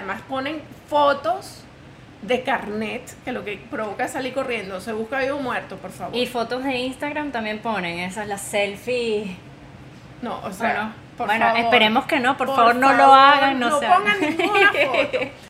además ponen fotos de carnet, que lo que provoca es salir corriendo. Se busca vivo muerto, por favor. Y fotos de Instagram también ponen, esas las selfies. No, o sea, por bueno, favor. esperemos que no, por, Por favor, no lo hagan, no, no sean- pongan ninguna foto.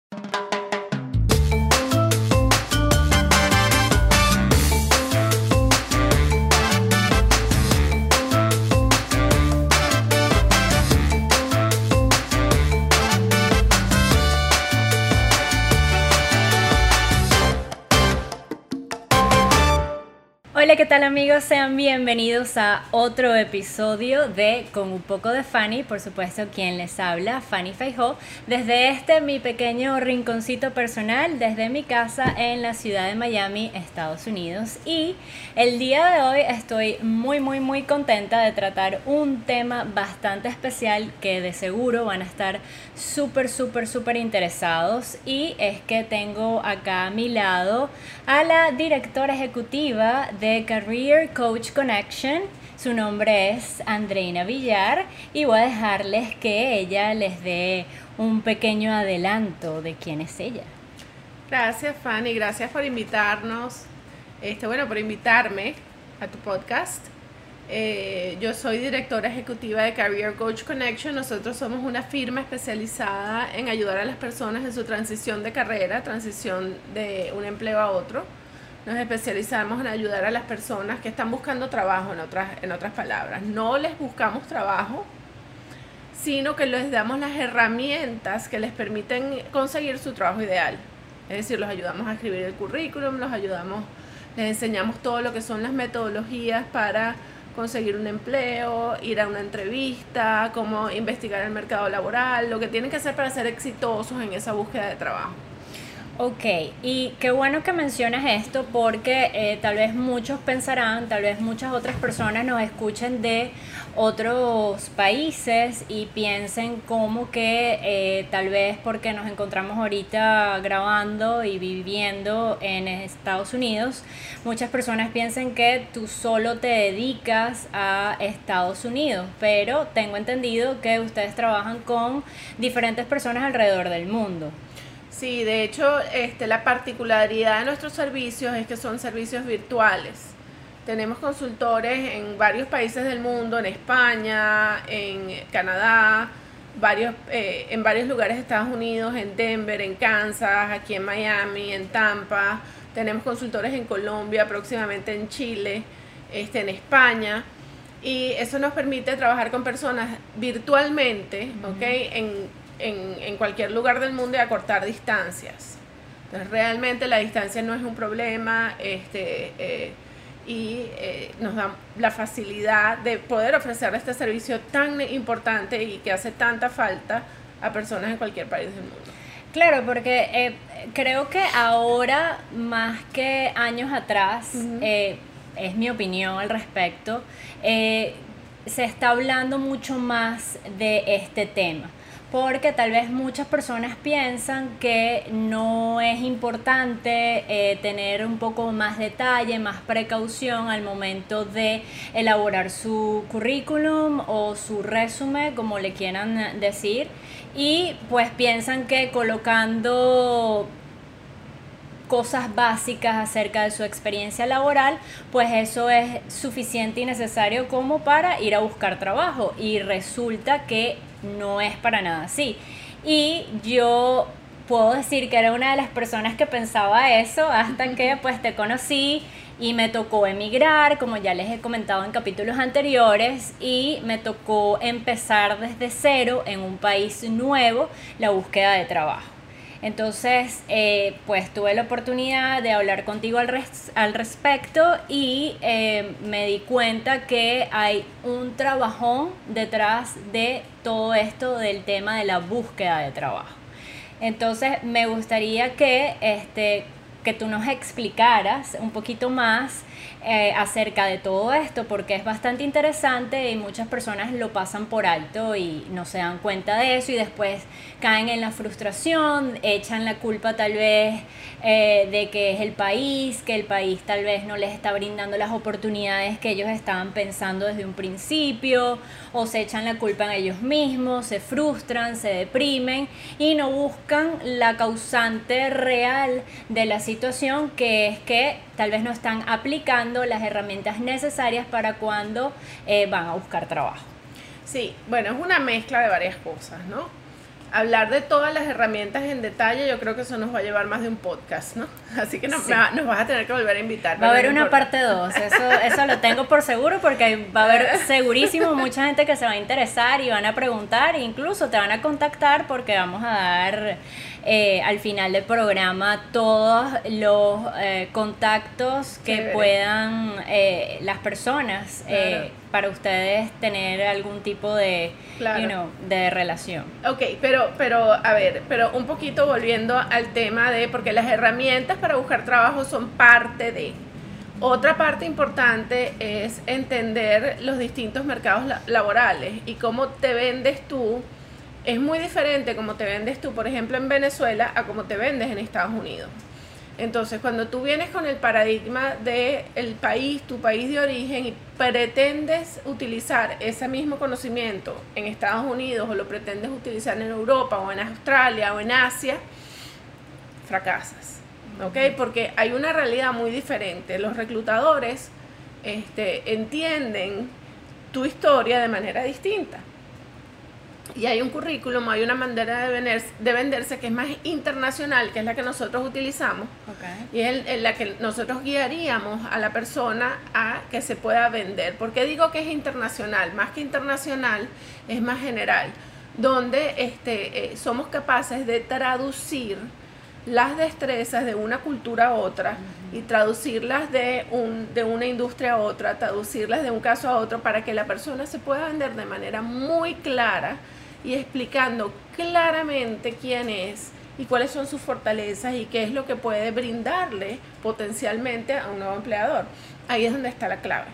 tal amigos? Sean bienvenidos a otro episodio de Con un poco de Fanny, por supuesto quien les habla, Fanny Feijó, desde este mi pequeño rinconcito personal, desde mi casa en la ciudad de Miami, Estados Unidos. Y el día de hoy estoy muy, muy, muy contenta de tratar un tema bastante especial que de seguro van a estar súper, súper, súper interesados. Y es que tengo acá a mi lado a la directora ejecutiva de Career Coach Connection. Su nombre es Andreina Villar y voy a dejarles que ella les dé un pequeño adelanto de quién es ella. Gracias, Fanny. Gracias por invitarnos. Este, bueno, por invitarme a tu podcast. Eh, yo soy directora ejecutiva de Career Coach Connection. Nosotros somos una firma especializada en ayudar a las personas en su transición de carrera, transición de un empleo a otro. Nos especializamos en ayudar a las personas que están buscando trabajo, en otras, en otras palabras. No les buscamos trabajo, sino que les damos las herramientas que les permiten conseguir su trabajo ideal. Es decir, los ayudamos a escribir el currículum, los ayudamos, les enseñamos todo lo que son las metodologías para conseguir un empleo, ir a una entrevista, cómo investigar el mercado laboral, lo que tienen que hacer para ser exitosos en esa búsqueda de trabajo. Ok, y qué bueno que mencionas esto porque eh, tal vez muchos pensarán, tal vez muchas otras personas nos escuchen de otros países y piensen como que eh, tal vez porque nos encontramos ahorita grabando y viviendo en Estados Unidos, muchas personas piensen que tú solo te dedicas a Estados Unidos, pero tengo entendido que ustedes trabajan con diferentes personas alrededor del mundo. Sí, de hecho, este, la particularidad de nuestros servicios es que son servicios virtuales. Tenemos consultores en varios países del mundo, en España, en Canadá, varios, eh, en varios lugares de Estados Unidos, en Denver, en Kansas, aquí en Miami, en Tampa. Tenemos consultores en Colombia, próximamente en Chile, este, en España. Y eso nos permite trabajar con personas virtualmente, ¿ok? En, en, en cualquier lugar del mundo y acortar distancias. Entonces, realmente la distancia no es un problema este, eh, y eh, nos da la facilidad de poder ofrecer este servicio tan importante y que hace tanta falta a personas en cualquier país del mundo. Claro, porque eh, creo que ahora, más que años atrás, eh, es mi opinión al respecto, eh, se está hablando mucho más de este tema. Porque tal vez muchas personas piensan que no es importante eh, tener un poco más detalle, más precaución al momento de elaborar su currículum o su resumen, como le quieran decir. Y pues piensan que colocando cosas básicas acerca de su experiencia laboral, pues eso es suficiente y necesario como para ir a buscar trabajo. Y resulta que no es para nada así. Y yo puedo decir que era una de las personas que pensaba eso hasta que pues te conocí y me tocó emigrar, como ya les he comentado en capítulos anteriores, y me tocó empezar desde cero en un país nuevo la búsqueda de trabajo. Entonces, eh, pues tuve la oportunidad de hablar contigo al, res al respecto y eh, me di cuenta que hay un trabajón detrás de todo esto del tema de la búsqueda de trabajo. Entonces, me gustaría que este, que tú nos explicaras un poquito más eh, acerca de todo esto porque es bastante interesante y muchas personas lo pasan por alto y no se dan cuenta de eso y después caen en la frustración, echan la culpa tal vez eh, de que es el país, que el país tal vez no les está brindando las oportunidades que ellos estaban pensando desde un principio o se echan la culpa en ellos mismos, se frustran, se deprimen y no buscan la causante real de la situación que es que tal vez no están aplicando las herramientas necesarias para cuando eh, van a buscar trabajo. Sí, bueno, es una mezcla de varias cosas, ¿no? hablar de todas las herramientas en detalle, yo creo que eso nos va a llevar más de un podcast, ¿no? Así que nos, nos vas a tener que volver a invitar. Va a haber una parte 2, eso, eso lo tengo por seguro porque va a haber segurísimo mucha gente que se va a interesar y van a preguntar, e incluso te van a contactar porque vamos a dar eh, al final del programa todos los eh, contactos que puedan eh, las personas para ustedes tener algún tipo de, de relación. Ok, pero, pero a ver, pero un poquito volviendo al tema de, porque las herramientas para buscar trabajo son parte de... Otra parte importante es entender los distintos mercados laborales y cómo te vendes tú es muy diferente como te vendes tú, por ejemplo, en Venezuela a como te vendes en Estados Unidos. Entonces, cuando tú vienes con el paradigma del el país, tu país de origen, y pretendes utilizar ese mismo conocimiento en Estados Unidos o lo pretendes utilizar en Europa o en Australia o en Asia, fracasas. ¿Ok? Porque hay una realidad muy diferente. Los reclutadores este, entienden tu historia de manera distinta y hay un currículum, hay una manera de, de venderse que es más internacional, que es la que nosotros utilizamos, y es la que nosotros guiaríamos a la persona a que se pueda vender. ¿Por qué digo que es internacional? Más que internacional, es más general, donde este, eh, somos capaces de traducir las destrezas de una cultura a otra y traducirlas de, un, de una industria a otra, traducirlas de un caso a otro para que la persona se pueda vender de manera muy clara y explicando claramente quién es y cuáles son sus fortalezas y qué es lo que puede brindarle potencialmente a un nuevo empleador. Ahí es donde está la clave.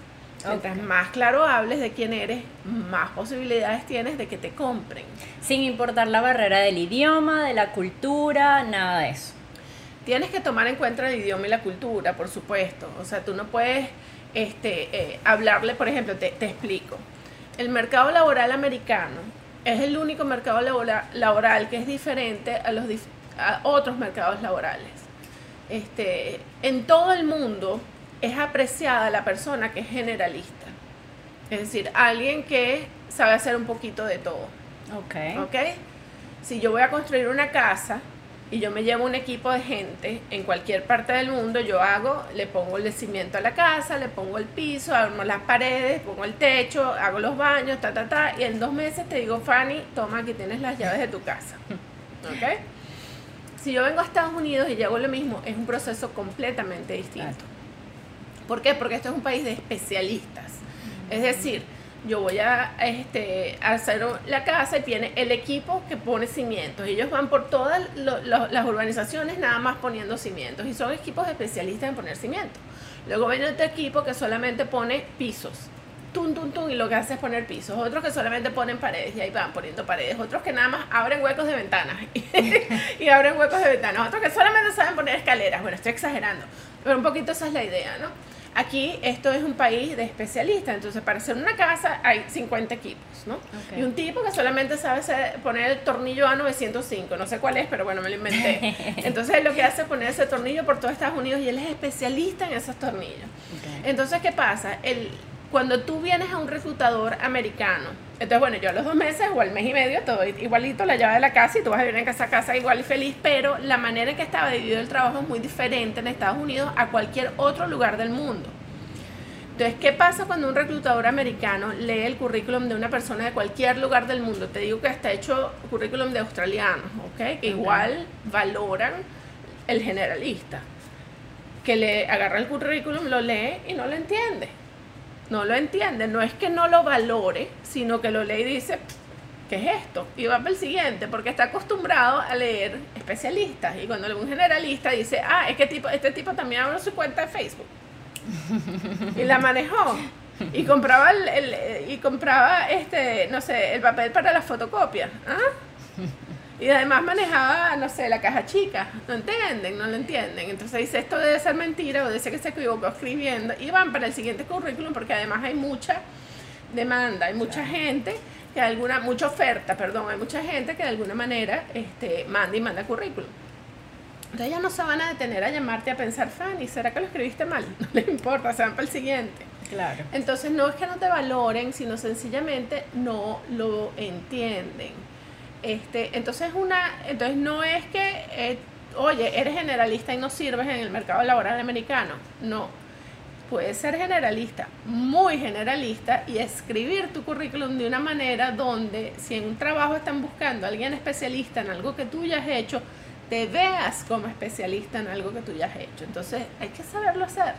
Mientras más claro hables de quién eres, más posibilidades tienes de que te compren. Sin importar la barrera del idioma, de la cultura, nada de eso. Tienes que tomar en cuenta el idioma y la cultura, por supuesto. O sea, tú no puedes este, eh, hablarle, por ejemplo, te, te explico. El mercado laboral americano es el único mercado laboral que es diferente a los otros mercados laborales. Este, en todo el mundo es apreciada la persona que es generalista. Es decir, alguien que sabe hacer un poquito de todo. Ok. Ok. Si yo voy a construir una casa, y yo me llevo un equipo de gente en cualquier parte del mundo, yo hago, le pongo el cimiento a la casa, le pongo el piso, armo las paredes, pongo el techo, hago los baños, ta, ta, ta, y en dos meses te digo, Fanny, toma, aquí tienes las llaves de tu casa. ¿Ok? Si yo vengo a Estados Unidos y hago lo mismo, es un proceso completamente distinto. ¿Por qué? Porque esto es un país de especialistas. Es decir, yo voy a este, hacer la casa y viene el equipo que pone cimientos. Ellos van por todas las urbanizaciones nada más poniendo cimientos y son equipos especialistas en poner cimientos. Luego viene otro equipo que solamente pone pisos. Tum, tum, tum, y lo que hace es poner pisos. Otros que solamente ponen paredes y ahí van poniendo paredes. Otros que nada más abren huecos de ventanas y abren huecos de ventanas. Otros que solamente saben poner escaleras. Bueno, estoy exagerando, pero un poquito esa es la idea, ¿no? Aquí esto es un país de especialistas, entonces para hacer una casa hay 50 equipos, ¿no? Y un tipo que solamente sabe poner el tornillo A905, no sé cuál es, pero bueno, me lo inventé. Entonces lo que hace es poner ese tornillo por todo Estados Unidos y él es especialista en esos tornillos. Entonces, ¿qué pasa? El, cuando tú vienes a un reclutador americano, entonces bueno, yo a los dos meses o al mes y medio, todo igualito la llave de la casa y tú vas a vivir en esa casa igual y feliz, pero la manera en que estaba dividido el trabajo es muy diferente en Estados Unidos a cualquier otro lugar del mundo. Entonces, ¿qué pasa cuando un reclutador americano lee el currículum de una persona de cualquier lugar del mundo? Te digo que está hecho currículum de australianos, ¿ok? Que igual valoran el generalista. Que le agarra el currículum, lo lee y no lo entiende no lo entiende. No es que no lo valore, sino que lo lee y dice, ¿qué es esto? Y va para el siguiente, porque está acostumbrado a leer especialistas. Y cuando lee un generalista dice, ah, es que tipo, este tipo también abrió su cuenta de Facebook. y la manejó. Y compraba el, y compraba este, no sé, el papel para la fotocopia. ¿ah? Y además manejaba, no sé, la caja chica. No entienden, no lo entienden. Entonces dice, esto debe ser mentira o dice que se equivocó escribiendo. Y van para el siguiente currículum porque además hay mucha demanda, hay mucha gente que alguna, mucha oferta, perdón, hay mucha gente que de alguna manera este, manda y manda currículum. Entonces ya no se van a detener a llamarte a pensar, Fanny, ¿será que lo escribiste mal? No les importa, se van para el siguiente. Claro. Entonces no es que no te valoren, sino sencillamente no lo entienden. Este, entonces una, entonces no es que, eh, oye, eres generalista y no sirves en el mercado laboral americano. No puedes ser generalista, muy generalista, y escribir tu currículum de una manera donde si en un trabajo están buscando a alguien especialista en algo que tú ya has hecho, te veas como especialista en algo que tú ya has hecho. Entonces hay que saberlo hacer.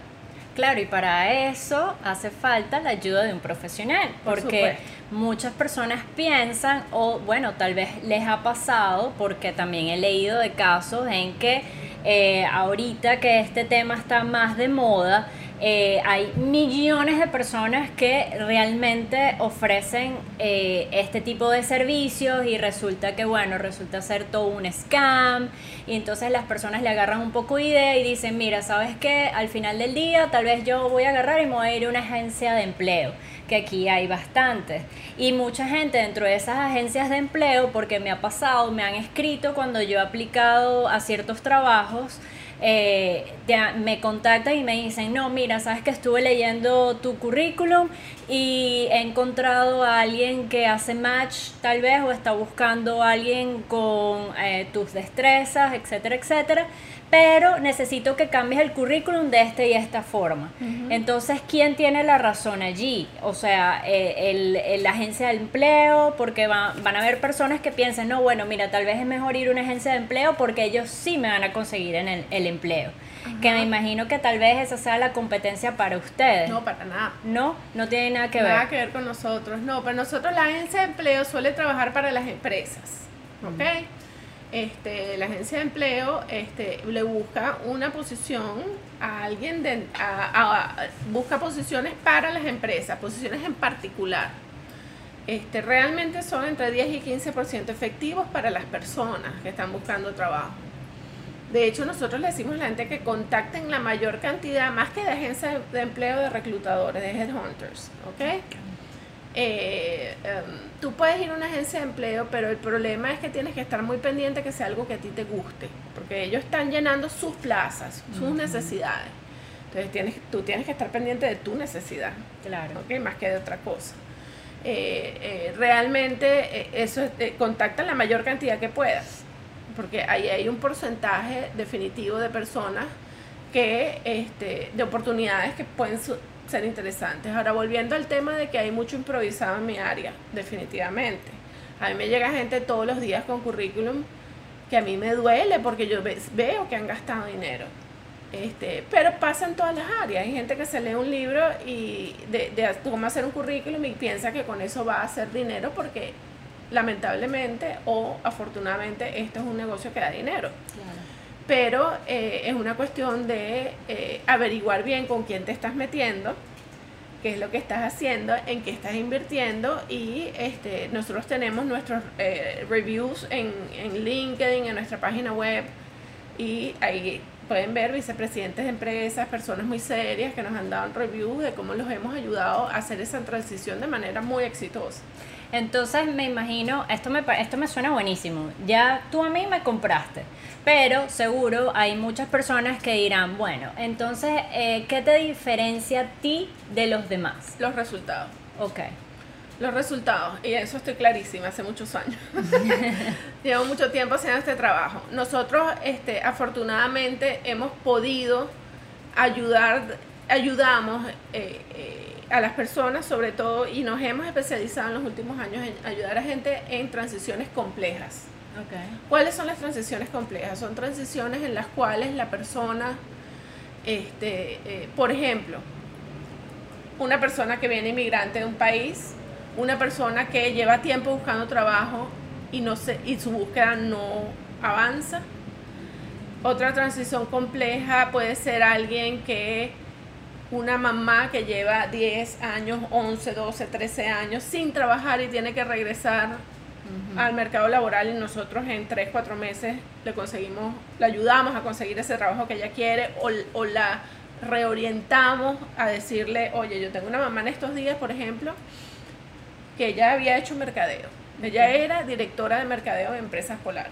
Claro, y para eso hace falta la ayuda de un profesional, porque muchas personas piensan, o bueno, tal vez les ha pasado, porque también he leído de casos en que eh, ahorita que este tema está más de moda, eh, hay millones de personas que realmente ofrecen eh, este tipo de servicios y resulta que, bueno, resulta ser todo un scam y entonces las personas le agarran un poco de idea y dicen, mira, ¿sabes qué? Al final del día tal vez yo voy a agarrar y me voy a ir a una agencia de empleo, que aquí hay bastantes. Y mucha gente dentro de esas agencias de empleo, porque me ha pasado, me han escrito cuando yo he aplicado a ciertos trabajos, eh, me contactan y me dicen, no, mira, sabes que estuve leyendo tu currículum y he encontrado a alguien que hace match tal vez o está buscando a alguien con eh, tus destrezas, etcétera, etcétera pero necesito que cambies el currículum de esta y esta forma. Entonces, ¿quién tiene la razón allí? O sea, eh, el, la agencia de empleo, porque van a haber personas que piensen, no, bueno, mira, tal vez es mejor ir a una agencia de empleo porque ellos sí me van a conseguir en el, el empleo. Que me imagino que tal vez esa sea la competencia para ustedes. No, para nada. No, no tiene nada que ver. Nada que ver con nosotros. No, pero nosotros la agencia de empleo suele trabajar para las empresas. ¿Ok? Este, la agencia de empleo este, le busca una posición a alguien, de, busca posiciones para las empresas, posiciones en particular. Este, realmente son entre 10 y 15% efectivos para las personas que están buscando trabajo. De hecho, nosotros le decimos a la gente que contacten la mayor cantidad, más que de agencias de empleo, de reclutadores, de headhunters, ¿ok? Eh, em, tú puedes ir a una agencia de empleo, pero el problema es que tienes que estar muy pendiente que sea algo que a ti te guste, porque ellos están llenando sus plazas, sus necesidades. Entonces tienes, tú tienes que estar pendiente de tu necesidad, claro. más que de otra cosa. Eh, eh, realmente eso contacta la mayor cantidad que puedas, porque ahí hay un porcentaje definitivo de personas que, este, de oportunidades que pueden ser interesantes. Ahora, volviendo al tema de que hay mucho improvisado en mi área, definitivamente. A mí me llega gente todos los días con currículum que a mí me duele porque yo veo que han gastado dinero. Este, pero pasa en todas las áreas. Hay gente que se lee un libro y de, de cómo hacer un currículum y piensa que con eso va a hacer dinero porque lamentablemente o afortunadamente esto es un negocio que da dinero. Pero eh, es una cuestión de eh, averiguar bien con quién te estás metiendo, qué es lo que estás haciendo, en qué estás invirtiendo y este, nosotros tenemos nuestros eh, reviews en, en LinkedIn, en nuestra página web y ahí pueden ver vicepresidentes de empresas, personas muy serias que nos han dado reviews de cómo los hemos ayudado a hacer esa transición de manera muy exitosa. Entonces me imagino, esto me, esto me suena buenísimo, ya tú a mí me compraste, pero seguro hay muchas personas que dirán, bueno, entonces, eh, ¿qué te diferencia a ti de los demás? Los resultados. Ok. Los resultados, y eso estoy clarísima, hace muchos años. Llevo mucho tiempo haciendo este trabajo. Nosotros, este, afortunadamente, hemos podido ayudar, ayudamos eh, eh, a las personas sobre todo, y nos hemos especializado en los últimos años en ayudar a gente en transiciones complejas. ¿Cuáles son las transiciones complejas? Son transiciones en las cuales la persona, este, eh, por ejemplo, una persona que viene inmigrante de un país, una persona que lleva tiempo buscando trabajo y, no se, y su búsqueda no avanza. Otra transición compleja puede ser alguien que, una mamá que lleva 10 años, 11, 12, 13 años sin trabajar y tiene que regresar al mercado laboral y nosotros en 3, 4 meses le conseguimos, le ayudamos a conseguir ese trabajo que ella quiere o, o la reorientamos a decirle, oye, yo tengo una mamá en estos días, por ejemplo, que ella había hecho mercadeo. Ella era directora de mercadeo de empresas polar.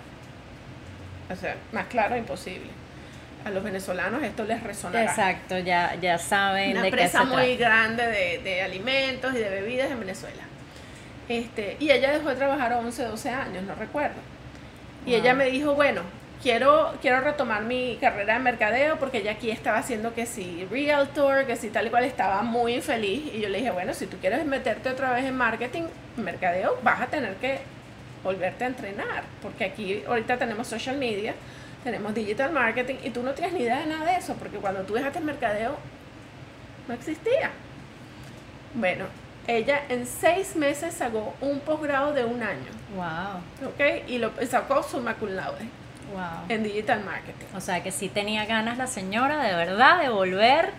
O sea, más claro, imposible. A los venezolanos esto les resonará. Exacto, ya, ya saben Una de qué se empresa muy grande de, de alimentos y de bebidas en Venezuela. Este, y ella dejó de trabajar a 11, 12 años, no recuerdo. Y ella me dijo, bueno, quiero, quiero retomar mi carrera de mercadeo porque ella aquí estaba haciendo que si realtor, que si tal y cual, estaba muy infeliz. Y yo le dije, bueno, si tú quieres meterte otra vez en marketing, mercadeo, vas a tener que volverte a entrenar. Porque aquí ahorita tenemos social media, tenemos digital marketing y tú no tienes ni idea de nada de eso, porque cuando tú dejaste el mercadeo, no existía. Bueno, ella en seis meses sacó un posgrado de un año, Wow, ¿ok? Y lo sacó summa cum laude wow. en digital marketing. O sea que sí tenía ganas la señora de verdad de volver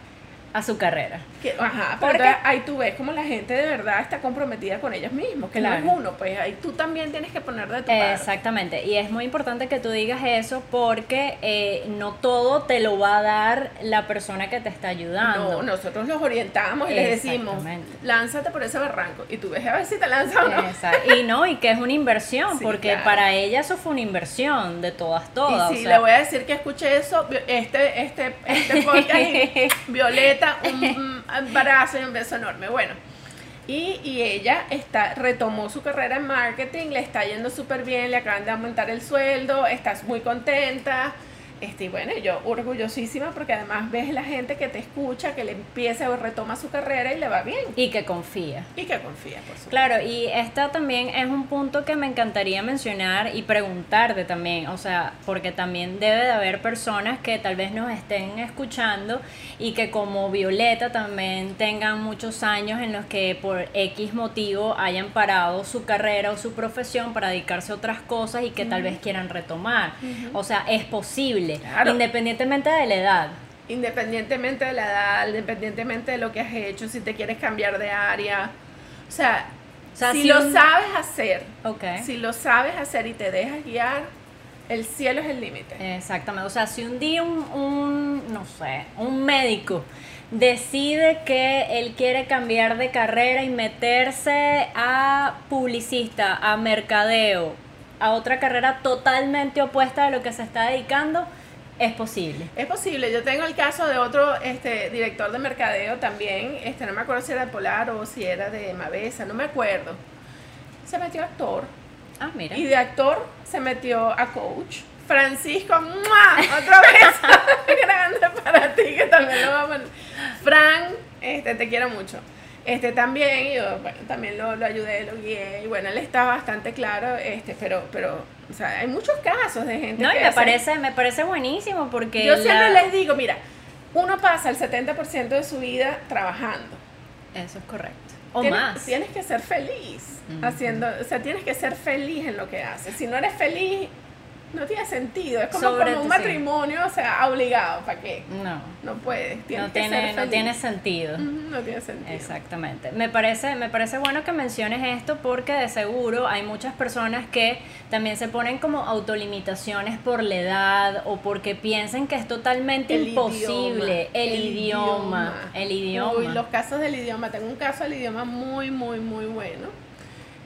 a su carrera. Que, ajá, ¿Por pero ahí tú ves como la gente de verdad está comprometida con ellos mismos, que Claro. no es uno, pues ahí tú también tienes que poner de tu parte. Exactamente, y es muy importante que tú digas eso porque eh, no todo te lo va a dar la persona que te está ayudando. No, nosotros los orientamos y les decimos, lánzate por ese barranco y tú ves a ver si te lanzas o no. Exacto. Y no, y que es una inversión, Sí, porque claro. para ella eso fue una inversión de todas, todas. Y o sea, le voy a decir que escuche eso, este, este, este podcast Violeta, un, un abrazo y un beso enorme. Bueno, y, y ella está, retomó su carrera en marketing, le está yendo súper bien, le acaban de aumentar el sueldo, estás muy contenta. Este, y bueno, yo orgullosísima porque además ves la gente que te escucha, que le empieza o retoma su carrera y le va bien. Y que confía. Y que confía, por supuesto. Claro, y esta también es un punto que me encantaría mencionar y preguntarte también, o sea, porque también debe de haber personas que tal vez nos estén escuchando y que como Violeta también tengan muchos años en los que por X motivo hayan parado su carrera o su profesión para dedicarse a otras cosas y que tal vez quieran retomar. O sea, es posible, Claro. independientemente de la edad. independientemente de la edad, independientemente de lo que has hecho, si te quieres cambiar de área. O sea, O sea, si, si lo un- sabes hacer, si lo sabes hacer y te dejas guiar, el cielo es el límite. Exactamente, o sea, si un día un, un, no sé, un médico decide que él quiere cambiar de carrera y meterse a publicista, a mercadeo, a otra carrera totalmente opuesta a lo que se está dedicando, es posible. Es posible, yo tengo el caso de otro este, director de mercadeo también, este, no me acuerdo si era de Polar o si era de Mavesa, no me acuerdo. Se metió a actor Ah, mira. y de actor se metió a coach. Francisco, ¡mua! otra vez grande para ti que también lo vamos a poner. Fran, este, te quiero mucho. Este también, yo bueno, también lo, lo ayudé, lo guié, y bueno, él está bastante claro, este, pero, pero, o sea, hay muchos casos de gente No, y que me hace- parece, me parece buenísimo porque yo siempre la- les digo, mira, uno pasa el 70% de su vida trabajando. Eso es correcto. O tienes, más. Tienes que ser feliz haciendo, o sea, tienes que ser feliz en lo que haces. Si no eres feliz, no tiene sentido. Es como, como un sí. matrimonio, o sea, obligado. ¿Para qué? No, No. Tienes no que ser tiene, no feliz. tiene sentido. No tiene sentido. Exactamente. Me parece, me parece bueno que menciones esto porque de seguro hay muchas personas que también se ponen como autolimitaciones por la edad o porque piensan que es totalmente El imposible idioma, el, idioma, el idioma. Uy, los casos del idioma. Tengo un caso del idioma muy, muy, muy bueno.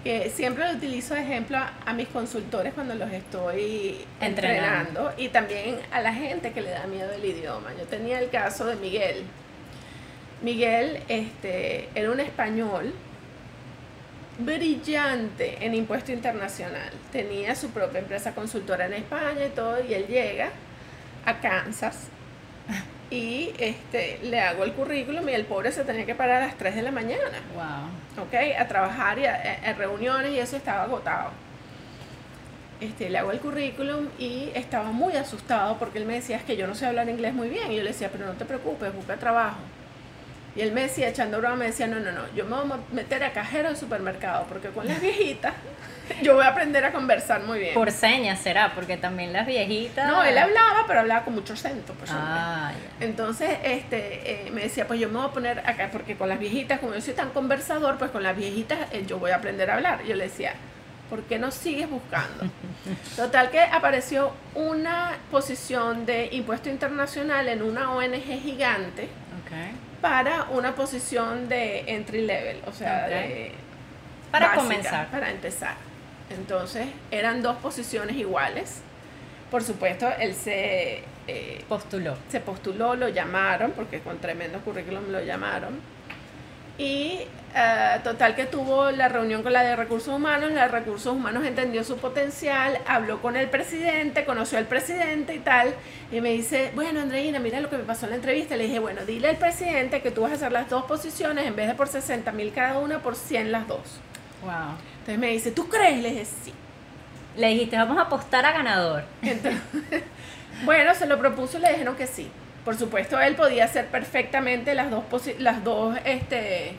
Que siempre lo utilizo de ejemplo a, a mis consultores cuando los estoy Entrenando. entrenando. y también a la gente que le da miedo el idioma. Yo tenía el caso de Miguel. Miguel este, era un español brillante en impuesto internacional. Tenía su propia empresa consultora en España y todo, y él llega a Kansas y este, le hago el currículum y el pobre se tenía que parar a las 3 de la mañana, Wow. ¿ok? A trabajar y a, a- a reuniones y eso estaba agotado. Este, le hago el currículum y estaba muy asustado porque él me decía es que yo no sé hablar inglés muy bien. Y yo le decía, pero no te preocupes, busca trabajo. Y él me decía, echando broma, me decía, no, no, no, yo me voy a meter a cajero de supermercado, porque con las viejitas yo voy a aprender a conversar muy bien. Por señas será, porque también las viejitas... No, él hablaba, pero hablaba con mucho acento. Pues, ah, Entonces, este, eh, me decía, pues yo me voy a poner acá, porque con las viejitas, como yo soy tan conversador, pues con las viejitas eh, yo voy a aprender a hablar. Yo le decía, ¿por qué no sigues buscando? Total que apareció una posición de impuesto internacional en una ONG gigante para una posición de entry level, o sea, de para comenzar. Para empezar. Entonces, eran dos posiciones iguales. Por supuesto, él se eh, postuló. Se postuló, lo llamaron, porque con tremendo currículum lo llamaron y eh, total que tuvo la reunión con la de recursos humanos, la de recursos humanos entendió su potencial, habló con el presidente, conoció al presidente y tal, y me dice, bueno Andreina, mira lo que me pasó en la entrevista, le dije, bueno, dile al presidente que tú vas a hacer las dos posiciones en vez de por 60 mil cada una, por 100 las dos. Wow. Entonces me dice, ¿tú crees? Le dije, sí. Le dijiste, vamos a apostar a ganador. bueno, se lo propuso y le dijeron que sí. Por supuesto, él podía hacer perfectamente las dos, las dos este,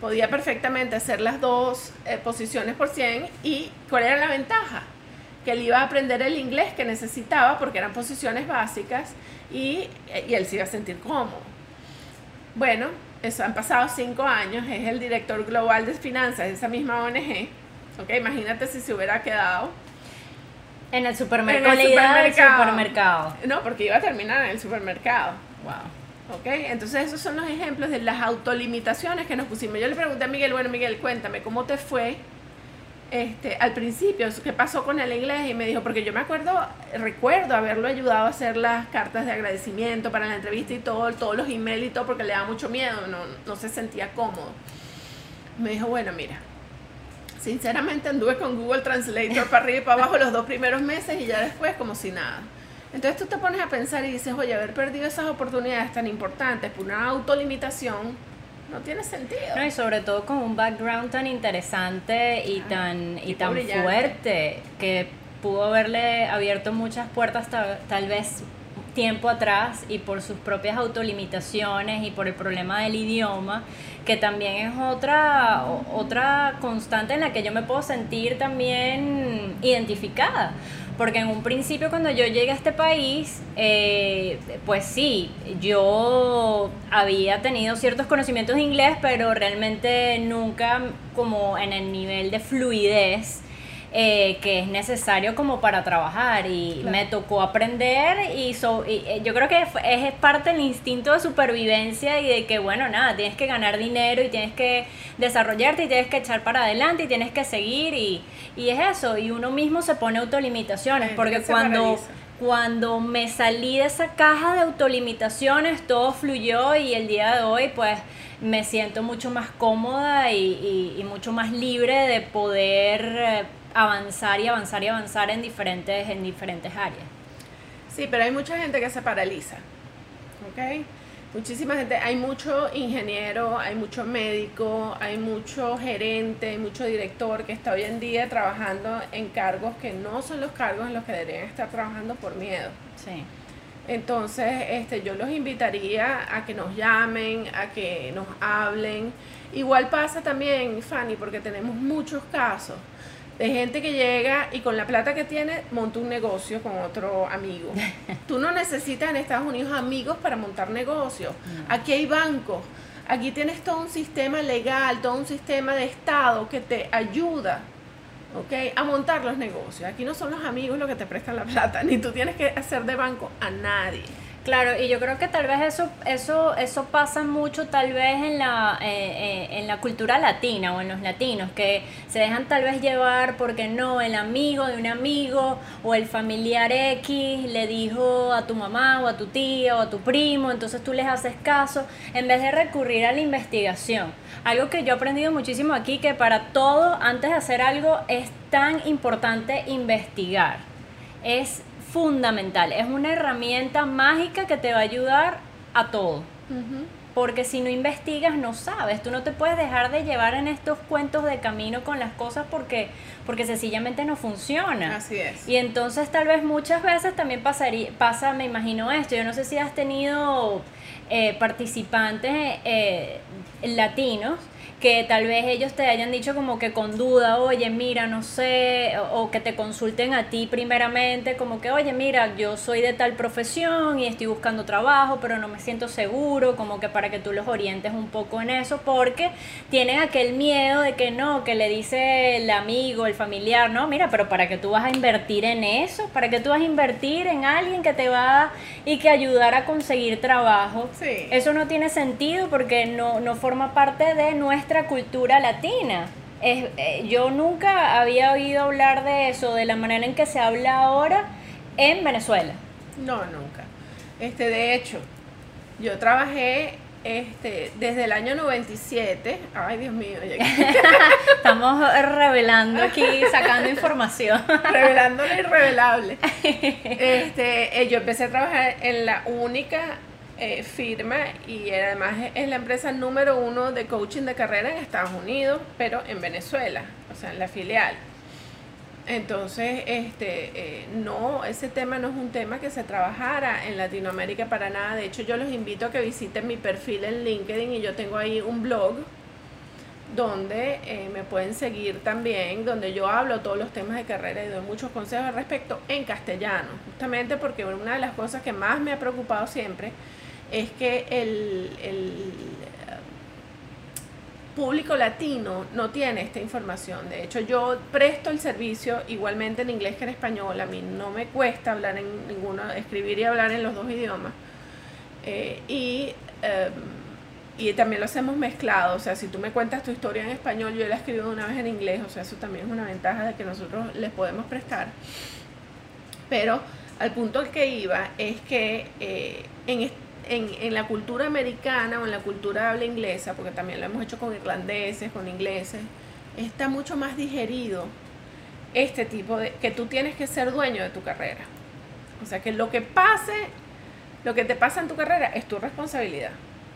podía perfectamente hacer las dos eh, posiciones por 100 y ¿cuál era la ventaja? Que él iba a aprender el inglés que necesitaba porque eran posiciones básicas y, y él se iba a sentir cómodo. Bueno, han pasado cinco años, es el director global de finanzas de esa misma ONG. Okay, imagínate si se hubiera quedado en el supermercado. En el supermercado. No, porque iba a terminar en el supermercado. Wow. ¿Ok? Entonces esos son los ejemplos de las autolimitaciones que nos pusimos. Yo le pregunté a Miguel, bueno, Miguel, cuéntame, ¿cómo te fue este, al principio? ¿Qué pasó con el inglés? Y me dijo, porque yo me acuerdo, recuerdo haberlo ayudado a hacer las cartas de agradecimiento para la entrevista y todo, todos los emails y todo, porque le daba mucho miedo, no, no se sentía cómodo. Me dijo, bueno, mira, Sinceramente anduve con Google Translator para arriba y para abajo los dos primeros meses y ya después como si nada. Entonces tú te pones a pensar y dices, oye, haber perdido esas oportunidades tan importantes por una autolimitación no tiene sentido. No, y sobre todo con un background tan interesante y tan, y tan fuerte que pudo haberle abierto muchas puertas tal vez tiempo atrás y por sus propias autolimitaciones y por el problema del idioma, que también es otra, otra constante en la que yo me puedo sentir también identificada. Porque en un principio cuando yo llegué a este país, eh, pues sí, yo había tenido ciertos conocimientos de inglés, pero realmente nunca como en el nivel de fluidez eh, que es necesario como para trabajar. Y me tocó aprender y, eh, yo creo que es, parte del instinto de supervivencia y de que bueno nada tienes que ganar dinero y tienes que desarrollarte y tienes que echar para adelante y tienes que seguir y, y es eso. Y uno mismo se pone autolimitaciones porque cuando cuando me salí de esa caja de autolimitaciones todo fluyó y el día de hoy pues me siento mucho más cómoda y, y mucho más libre de poder eh, avanzar y avanzar y avanzar en diferentes, en diferentes áreas. Sí, pero hay mucha gente que se paraliza. ¿Ok? Muchísima gente, hay mucho ingeniero, hay mucho médico, hay mucho gerente, hay mucho director que está hoy en día trabajando en cargos que no son los cargos en los que deberían estar trabajando por miedo. Sí. Entonces, este, yo los invitaría a que nos llamen, a que nos hablen. Igual pasa también, Fanny, porque tenemos muchos casos de gente que llega y con la plata que tiene monta un negocio con otro amigo. Tú no necesitas en Estados Unidos amigos para montar negocios. Aquí hay bancos, aquí tienes todo un sistema legal, todo un sistema de Estado que te ayuda ¿okay? a montar los negocios. Aquí no son los amigos los que te prestan la plata, ni tú tienes que hacer de banco a nadie. Claro, y yo creo que tal vez eso, eso, eso pasa mucho tal vez en la, eh, eh, en la cultura latina o en los latinos, que se dejan tal vez llevar porque no, el amigo de un amigo o el familiar X le dijo a tu mamá o a tu tía o a tu primo, entonces tú les haces caso, en vez de recurrir a la investigación. Algo que yo he aprendido muchísimo aquí, que para todo, antes de hacer algo, es tan importante investigar. Es fundamental, es una herramienta mágica que te va a ayudar a todo. porque si no investigas no sabes, tú no te puedes dejar de llevar en estos cuentos de camino con las cosas porque, porque sencillamente no funciona. Así es. Y entonces tal vez muchas veces también pasaría, pasa, me imagino esto, yo no sé si has tenido eh, participantes eh, latinos que tal vez ellos te hayan dicho como que con duda, oye, mira, no sé, o, que te consulten a ti primeramente, como que, oye, mira, yo soy de tal profesión y estoy buscando trabajo, pero no me siento seguro, como que para que tú los orientes un poco en eso, porque tienen aquel miedo de que no, que le dice el amigo, el familiar, no, mira, pero para que tú vas a invertir en eso, para que tú vas a invertir en alguien que te va y que ayudar a conseguir trabajo. Sí. Eso no tiene sentido porque no, no forma parte de nuestra cultura latina. Es, eh, yo nunca había oído hablar de eso, de la manera en que se habla ahora en Venezuela. No, nunca. Este, de hecho, yo trabajé este, desde el año 97. Ay, Dios mío. Estamos revelando aquí, sacando información. Revelando lo irrevelable. Este, eh, yo empecé a trabajar en la única eh, firma y además es la empresa número uno de coaching de carrera en Estados Unidos, pero en Venezuela, o sea, en la filial. Entonces, este, eh, no, ese tema no es un tema que se trabajara en Latinoamérica para nada. De hecho, yo los invito a que visiten mi perfil en LinkedIn y yo tengo ahí un blog donde eh, me pueden seguir también, donde yo hablo todos los temas de carrera y doy muchos consejos al respecto en castellano, justamente porque una de las cosas que más me ha preocupado siempre es que el, el eh, público latino no tiene esta información. De hecho, yo presto el servicio igualmente en inglés que en español. A mí no me cuesta hablar en ninguno, escribir y hablar en los dos idiomas. Eh, y, em, y también lo hacemos mezclado. O sea, si tú me cuentas tu historia en español, yo la escribo una vez en inglés. O sea, eso también es una ventaja de que nosotros les podemos prestar. Pero al punto al que iba es que eh, en este en, en, la cultura americana o en la cultura habla inglesa, porque también lo hemos hecho con irlandeses, con ingleses, está mucho más digerido este tipo de que tú tienes que ser dueño de tu carrera. O sea que lo que pase, lo que te pasa en tu carrera es tu responsabilidad,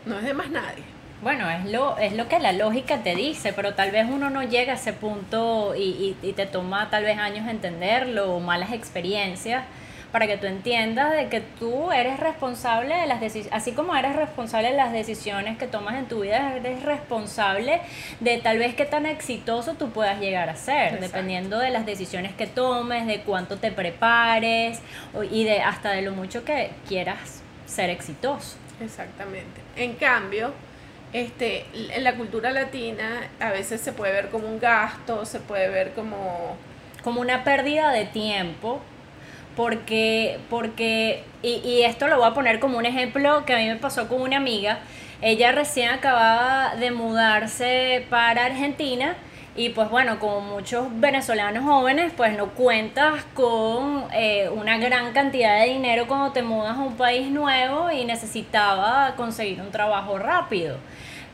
no es de más nadie. Bueno, es lo, es lo que la lógica te dice, pero tal vez uno no llega a ese punto y, y, y te toma tal vez años entenderlo o malas experiencias para que tú entiendas de que tú eres responsable de las decisiones, así como eres responsable de las decisiones que tomas en tu vida, eres responsable de tal vez qué tan exitoso tú puedas llegar a ser, dependiendo de las decisiones que tomes, de cuánto te prepares y de hasta de lo mucho que quieras ser exitoso. Exactamente. En cambio, este, en la cultura latina a veces se puede ver como un gasto, se puede ver como como una pérdida de tiempo porque, porque y, y, esto lo voy a poner como un ejemplo que a mí me pasó con una amiga. Ella recién acababa de mudarse para Argentina y pues bueno, como muchos venezolanos jóvenes, pues no cuentas con eh, una gran cantidad de dinero cuando te mudas a un país nuevo y necesitaba conseguir un trabajo rápido.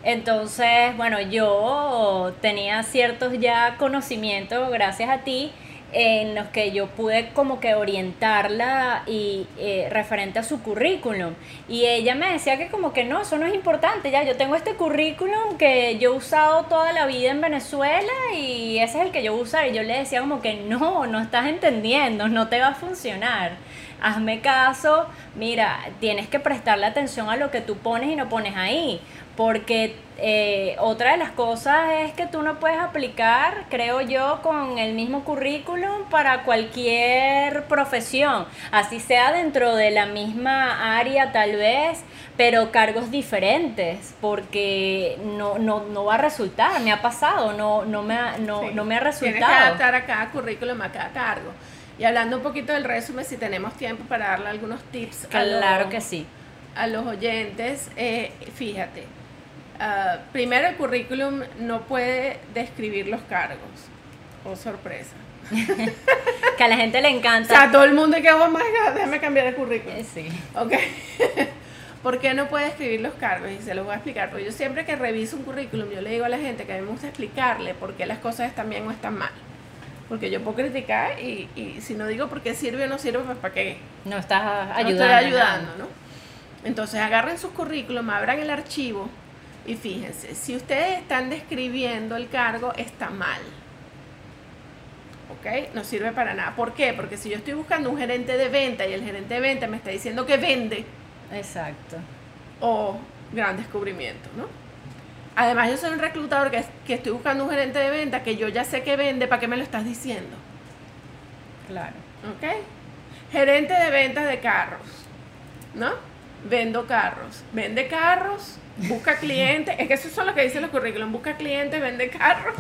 Entonces, bueno, yo tenía ciertos ya conocimientos gracias a ti en los que yo pude como que orientarla y eh, referente a su currículum. Y ella me decía que como que no, eso no es importante, ya yo tengo este currículum que yo he usado toda la vida en Venezuela y ese es el que yo voy a y yo le decía como que no, no estás entendiendo, no te va a funcionar. Hazme caso, mira, tienes que prestarle atención a lo que tú pones y no pones ahí, porque eh, otra de las cosas es que tú no puedes aplicar, creo yo, con el mismo currículum para cualquier profesión, así sea dentro de la misma área tal vez, pero cargos diferentes, porque no, no, no va a resultar, me ha pasado, no, no, me, ha, no, no me ha resultado. Tienes que adaptar a cada currículum, a cada cargo. Y hablando un poquito del resumen, si tenemos tiempo para darle algunos tips. Claro que sí. A los oyentes, eh, fíjate Ah, primero, el currículum no puede describir los cargos. Oh, sorpresa. que a la gente le encanta. O sea, todo el mundo que, oh my God, déjame cambiar el currículum. Eh, sí. Ok. ¿Por qué no puede escribir los cargos? Y se los voy a explicar. Porque yo siempre que reviso un currículum, yo le digo a la gente que a mí me gusta explicarle por qué las cosas están bien o están mal. Porque yo puedo criticar y, y si no digo por qué sirve o no sirve, pues para qué. No estás ayudando. No estoy ayudando, ¿no? Entonces agarren sus currículum, abran el archivo y fíjense, si ustedes están describiendo el cargo, está mal. ¿Ok? No sirve para nada. ¿Por qué? Porque si yo estoy buscando un gerente de venta y el gerente de venta me está diciendo que vende. Exacto. O gran descubrimiento, ¿no? Además, yo soy un reclutador que, que estoy buscando un gerente de venta que yo ya sé que vende, ¿para qué me lo estás diciendo? Claro. ¿Ok? Gerente de ventas de carros, ¿no? Vendo carros. Vende carros, busca clientes. Es que eso son lo que dicen los currículums. Busca clientes, vende carros.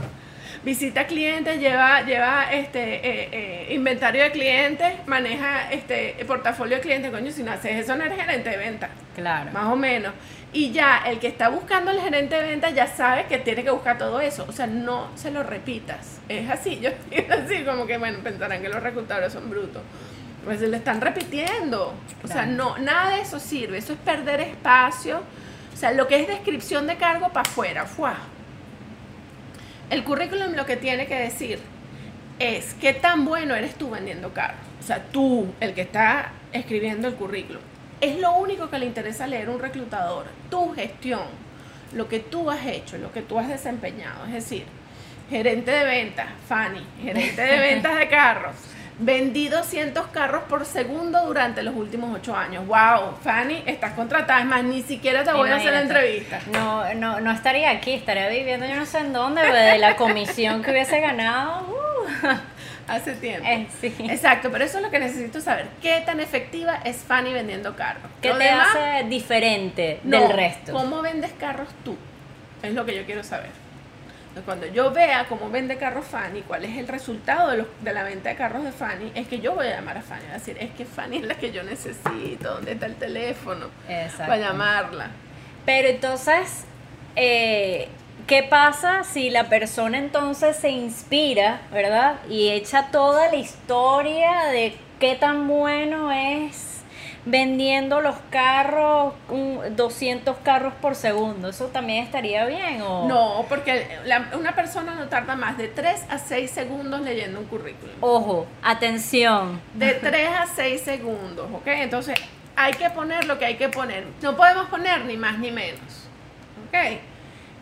Visita clientes, lleva, lleva este eh, eh, inventario de clientes, maneja este portafolio de clientes. Coño, si no haces eso, no eres gerente de ventas. Claro. Más o menos. Y ya el que está buscando el gerente de ventas ya sabe que tiene que buscar todo eso. O sea, no se lo repitas. Es así. Yo es así como que, bueno, pensarán que los reclutadores son brutos. Pues se le están repitiendo. O sea, no, nada de eso sirve. Eso es perder espacio. O sea, lo que es descripción de cargo para afuera. ¡fua! El currículum lo que tiene que decir es qué tan bueno eres tú vendiendo carros. O sea, tú, el que está escribiendo el currículum. Es lo único que le interesa leer un reclutador. Tu gestión, lo que tú has hecho, lo que tú has desempeñado. Es decir, gerente de ventas, Fanny, gerente de ventas de carros. Vendí 200 carros por segundo durante los últimos 8 años. ¡Wow! Fanny, estás contratada. Es más, ni siquiera te voy a hacer la entrevista. No, no, no estaría aquí, estaría viviendo yo no sé en dónde, pero de la comisión que hubiese ganado. uh, Hace tiempo. eh, sí. Exacto, pero eso es lo que necesito saber. ¿Qué tan efectiva es Fanny vendiendo carros? ¿Qué Lo te demás, hace diferente no. del resto? ¿Cómo vendes carros tú? Es lo que yo quiero saber. Cuando yo vea cómo vende carros Fanny, cuál es el resultado de, los- de la venta de carros de Fanny, es que yo voy a llamar a Fanny. Voy a decir, es que Fanny es la que yo necesito. ¿Dónde está el teléfono? Exacto. Para llamarla. Pero entonces, eh, ¿qué pasa si la persona entonces se inspira, ¿verdad? Y echa toda la historia de qué tan bueno es vendiendo los carros, un- 200 carros por segundo. ¿Eso también estaría bien? O, No, porque la- una persona no tarda más de 3 a 6 segundos leyendo un currículum. Ojo, atención. De 3 a 6 segundos, ¿ok? Entonces hay que poner lo que hay que poner. No podemos poner ni más ni menos, ¿ok?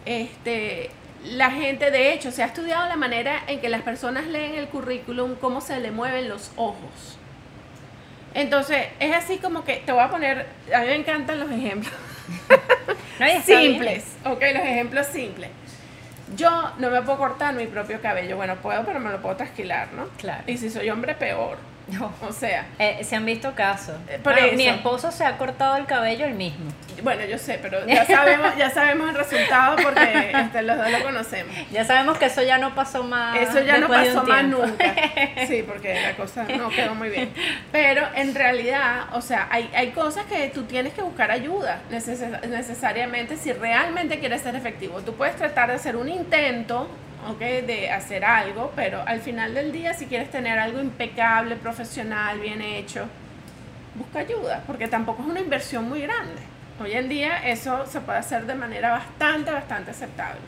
Este, la gente, de hecho, se ha estudiado la manera en que las personas leen el currículum, cómo se le mueven los ojos. Entonces, es así como que te voy a poner, a mí me encantan los ejemplos No, simples, ok, los ejemplos simples. Yo no me puedo cortar mi propio cabello, bueno, puedo, pero me lo puedo trasquilar, ¿no? Claro. Y si soy hombre, peor. No. O sea, Eh, se han visto casos. Eh, Mi esposo se ha cortado el cabello el mismo. Bueno, yo sé, pero ya sabemos, ya sabemos el resultado porque este, los dos lo conocemos. Ya sabemos que eso ya no pasó más. Eso ya no pasó más nunca. Sí, porque la cosa no quedó muy bien. Pero en realidad, o sea, hay, hay cosas que tú tienes que buscar ayuda neces- necesariamente si realmente quieres ser efectivo. Tú puedes tratar de hacer un intento, ¿ok? De hacer algo, pero al final del día, si quieres tener algo impecable, profesional, bien hecho, busca ayuda, porque tampoco es una inversión muy grande. Hoy en día eso se puede hacer de manera bastante, bastante aceptable.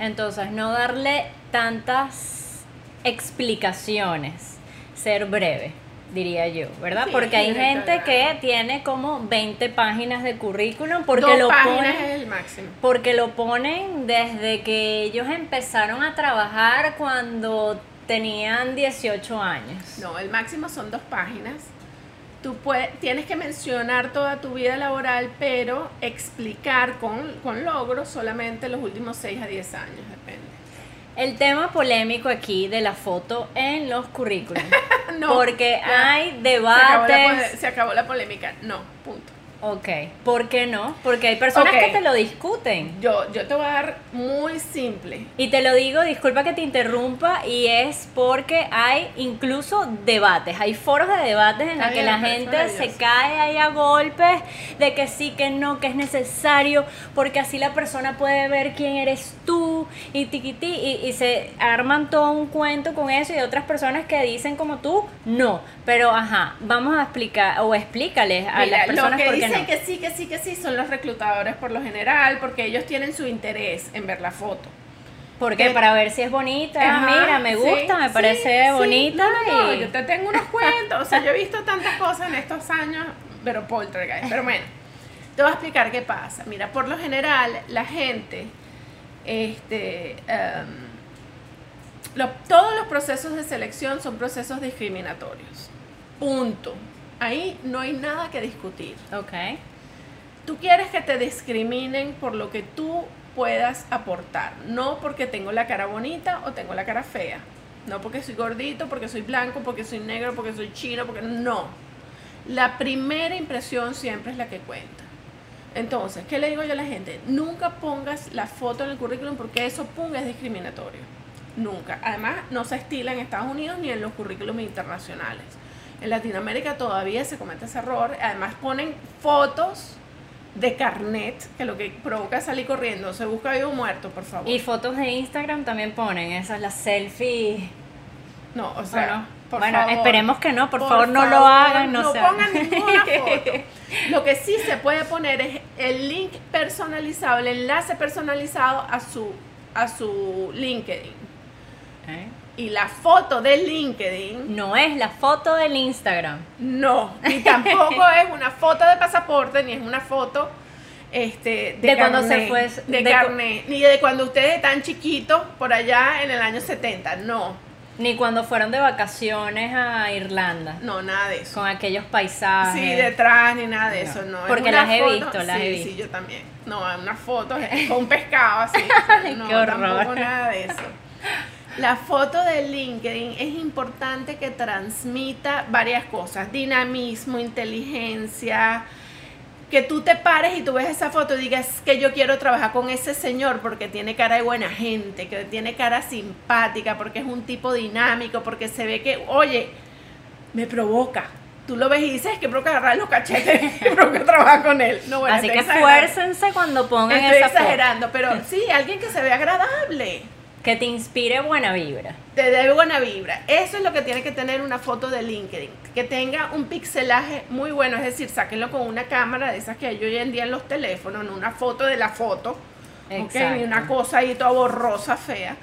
Entonces, no darle tantas explicaciones, ser breve, diría yo, ¿verdad? Sí, porque hay gente que tiene como 20 páginas de currículum porque Dos lo páginas ponen es el máximo. porque lo ponen desde que ellos empezaron a trabajar cuando tenían 18 años. No, el máximo son dos páginas. Tú puedes, tienes que mencionar toda tu vida laboral, pero explicar con, con logros solamente los últimos 6 a 10 años, depende. El tema polémico aquí de la foto en los currículums. No, porque ya. hay Se acabó, la, debates. se acabó la polémica. No, punto. Ok, ¿por qué no? Porque hay personas que te lo discuten. Yo, yo te voy a dar muy simple. Y te lo digo, disculpa que te interrumpa, y es porque hay incluso debates, hay foros de debates en los que la gente se cae ahí a golpes de que sí, que no, que es necesario, porque así la persona puede ver quién eres tú, y tiquití, y, y se arman todo un cuento con eso, y otras personas que dicen como tú, no, pero ajá, vamos a explicar, o explícales a Mira, las personas lo que por qué dicen que sí, que sí, que sí son los reclutadores por lo general, porque ellos tienen su interés en ver la foto. ¿Por qué? que- Para ver si es bonita. Ajá, mira, me sí, gusta, me parece sí. bonita. No, no, no, y... yo te tengo unos cuentos. O sea, yo he visto tantas cosas en estos años, pero poltergeist. Pero bueno, Te voy a explicar qué pasa. Mira, por lo general, la gente, este, em, lo- todos los procesos de selección son procesos discriminatorios. Punto. Ahí no hay nada que discutir. Ok. Tú quieres que te discriminen por lo que tú puedas aportar, no porque tengo la cara bonita o tengo la cara fea, no porque soy gordito, porque soy blanco, porque soy negro, porque soy chino, porque no. La primera impresión siempre es la que cuenta. Entonces, ¿qué le digo yo a la gente? Nunca pongas la foto en el currículum porque eso, pum, es discriminatorio. Nunca. Además, no se estila en Estados Unidos ni en los currículums internacionales. En Latinoamérica todavía se comete ese error. Además, ponen fotos de carnet, que lo que provoca es salir corriendo. Se busca vivo muerto, por favor. Y fotos de Instagram también ponen, esas las selfies. no, o ¿o sea, por bueno, favor. esperemos que no, por, favor no lo hagan, no, no se pongan hagan. ninguna foto. Lo que sí se puede poner es el link personalizado, el enlace personalizado a su a su LinkedIn. ¿Eh? Y la foto de LinkedIn No es la foto del Instagram. no, ni tampoco es una foto de pasaporte, ni es una foto este, de, De cuando se fue- de, de cu- carné, ni de cuando ustedes están chiquitos por allá en el año 70, no, Ni cuando fueron de vacaciones a Irlanda. no, nada de eso. Con aquellos paisajes. Sí, detrás ni nada de eso, No, porque las he visto, las sí, he visto. Sí, yo también. No, una foto con un pescado así. no, Qué horror. tampoco nada de eso. La foto de LinkedIn es importante que transmita varias cosas, dinamismo, inteligencia, que tú te pares y tú ves esa foto y digas que yo quiero trabajar con ese señor porque tiene cara de buena gente, que tiene cara simpática, porque es un tipo dinámico, porque se ve que, oye, me provoca. Tú lo ves y dices que provoca agarrar los cachetes, que provoca trabajar con él. No, bueno, Así que esfuércense cuando pongan Estoy esa foto. exagerando, pero sí, alguien que se ve agradable. Que te inspire buena vibra. Te dé buena vibra. Eso es lo que tiene que tener una foto de LinkedIn. Que tenga un pixelaje muy bueno. Es decir, sáquenlo con una cámara de esas que hay hoy en día en los teléfonos, no una foto de la foto. Exacto. Ni una cosa ahí toda borrosa, fea.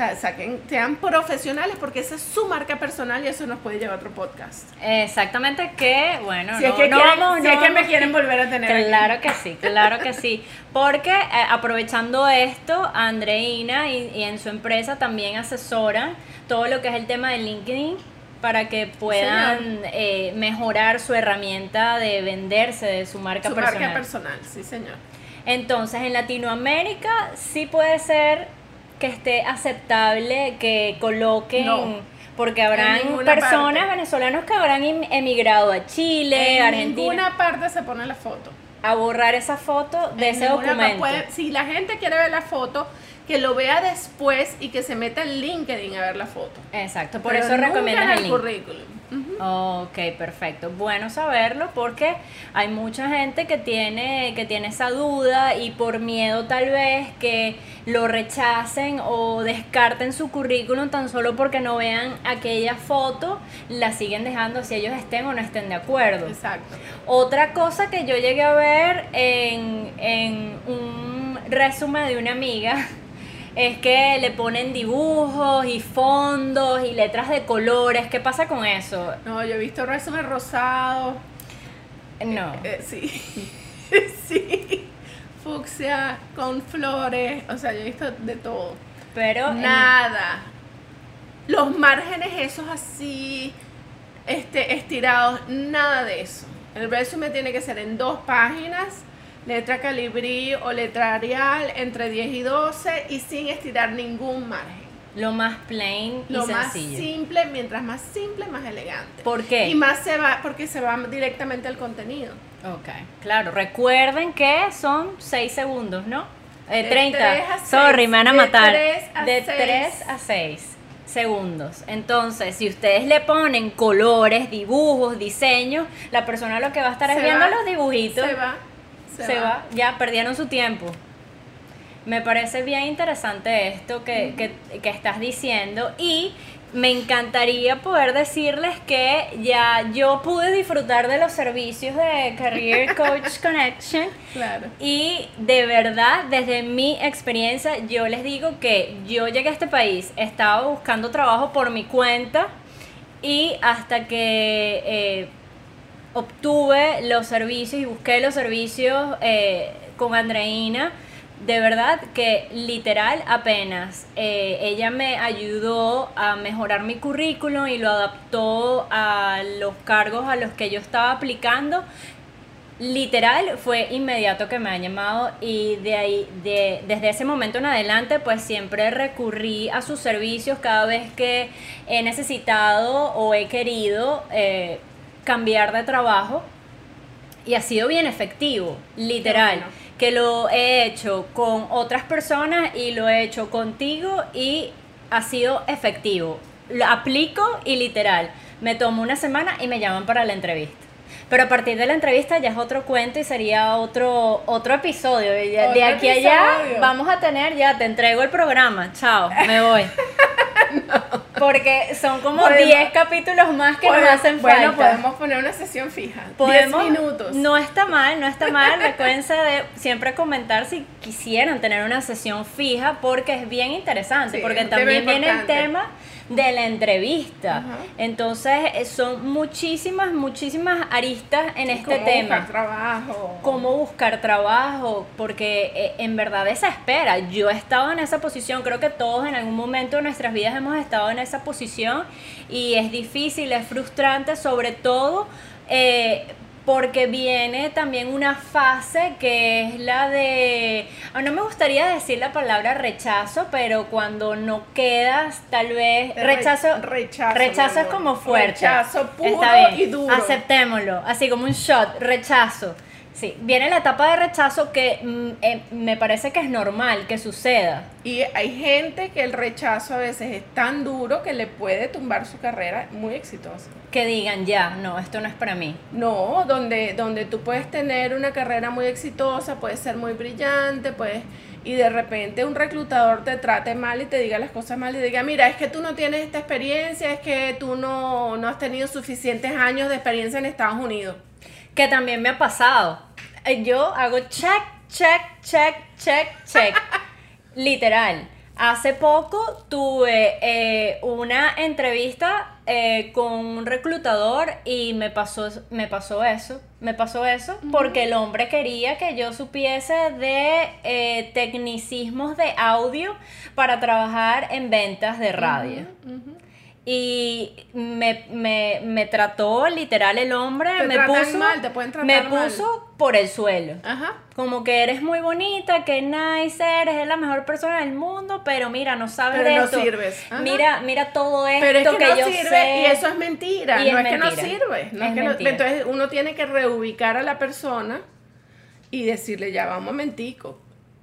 Sea, saquen, sean profesionales porque esa es su marca personal y eso nos puede llevar a otro podcast. Exactamente que, bueno, si no, es que, no quieren- vamos, si no es que me quieren volver a tener aquí. Claro que sí, claro que sí. Porque eh, aprovechando esto, Andreina y, y en su empresa también asesoran todo lo que es el tema de LinkedIn para que puedan eh, mejorar su herramienta de venderse de su marca Su personal. marca personal, sí señor. Entonces, en Latinoamérica sí puede ser que esté aceptable que coloquen, No. porque En habrán personas parte. venezolanos que habrán em- emigrado a Chile, en Argentina, ninguna parte se pone la foto. a borrar esa foto de En ese documento. puede- si la gente quiere ver la foto, que lo vea después y que se meta en LinkedIn a ver la foto. Exacto, por Pero eso en el el currículum. Ujú. Ok, perfecto. Bueno saberlo porque hay mucha gente que tiene, que tiene esa duda y por miedo tal vez que lo rechacen o descarten su currículum tan solo porque no vean aquella foto, la siguen dejando si ellos estén o no estén de acuerdo. Exacto. Otra cosa que yo llegué a ver en, en un resumen de una amiga es que le ponen dibujos y fondos y letras de colores. ¿Qué pasa con eso? No, yo he visto resumen rosado. No. Eh, sí. sí. Fucsia, con flores. O sea, yo he visto de todo. Pero en- Nada. Los márgenes esos así, este, estirados, nada de eso. El resumen tiene que ser en dos páginas, letra calibrí o letra Arial, entre 10 y 12 y sin estirar ningún margen. lo más plain y Lo más sencillo. simple, mientras más simple, más elegante. ¿Por qué? Y más se va, porque se va directamente al contenido. Ok, claro. Recuerden que son 6 segundos, ¿no? Eh, De 30. tres a Sorry, seis. me van a De matar. tres a de seis. 3 a 6 segundos. Entonces, si ustedes le ponen colores, dibujos, diseños, la persona lo que va a estar es Se viendo va, los dibujitos. Se va. Se, va. ya perdieron su tiempo. Me parece bien interesante esto que, que- que estás diciendo y me encantaría poder decirles que ya yo pude disfrutar de los servicios de Career Coach Connection Claro. y de verdad, desde mi experiencia, yo les digo que yo llegué a este país, estaba buscando trabajo por mi cuenta y hasta que eh, obtuve los servicios y busqué los servicios eh, con Andreina, de verdad que literal apenas eh, ella me ayudó a mejorar mi currículum y lo adaptó a los cargos a los que yo estaba aplicando. Literal fue inmediato que me han llamado y de ahí, de, desde ese momento en adelante, pues siempre recurrí a sus servicios cada vez que he necesitado o he querido eh, cambiar de trabajo y ha sido bien efectivo, literal que lo he hecho con otras personas y lo he hecho contigo y ha sido efectivo. Lo aplico y literal. Me tomo una semana y me llaman para la entrevista. Pero a partir de la entrevista ya es otro cuento y sería otro, otro episodio. De, aquí a allá vamos a tener, ya te entrego el programa. Chao, me voy. Porque son como 10 capítulos más que nos hacen falta. Bueno, podemos poner una sesión fija. 10 minutos. No está mal, no está mal. Recuérdense de siempre comentar si quisieran tener una sesión fija porque es bien interesante. porque también viene el tema de la entrevista. Entonces, eh, son muchísimas, muchísimas aristas en este tema. Cómo buscar trabajo. Cómo buscar trabajo, porque eh, en verdad esa espera. Yo he estado en esa posición, creo que todos en algún momento de nuestras vidas hemos estado en esa posición y es difícil, es frustrante, sobre todo. Eh, porque viene también una fase que es la de, ah, no me gustaría decir la palabra rechazo, pero cuando no quedas, tal vez, rechazo, rechazo, rechazo es como fuerte. Rechazo puro y duro. Aceptémoslo, así como un shot, rechazo. Sí, viene la etapa de rechazo que mm, eh, me parece que es normal que suceda. Y hay gente que el rechazo a veces es tan duro que le puede tumbar su carrera muy exitosa. Que digan, ya, no, esto no es para mí. No, donde, donde tú puedes tener una carrera muy exitosa, puedes ser muy brillante, puedes y de repente un reclutador te trate mal y te diga las cosas mal y diga, mira, es que tú no tienes esta experiencia, es que tú no, no has tenido suficientes años de experiencia en Estados Unidos. Que también me ha pasado yo hago check, check, check, check, check. Literal. Hace poco tuve eh, una entrevista eh, con un reclutador y me pasó, me pasó eso. Me pasó eso porque el hombre quería que yo supiese de tecnicismos de audio para trabajar en ventas de radio y me, me, me, trató literal el hombre, me puso, mal, te pueden tratar me puso por el suelo. Ajá. Como que eres muy bonita, que nice eres, la mejor persona del mundo, pero mira, no sabes pero de no esto. sirves. Mira, mira todo esto pero es que, no yo sirve, sé. Y eso es mentira, no es, que no sirve. No es, que no, entonces uno tiene que reubicar a la persona y decirle, ya vamos un momentico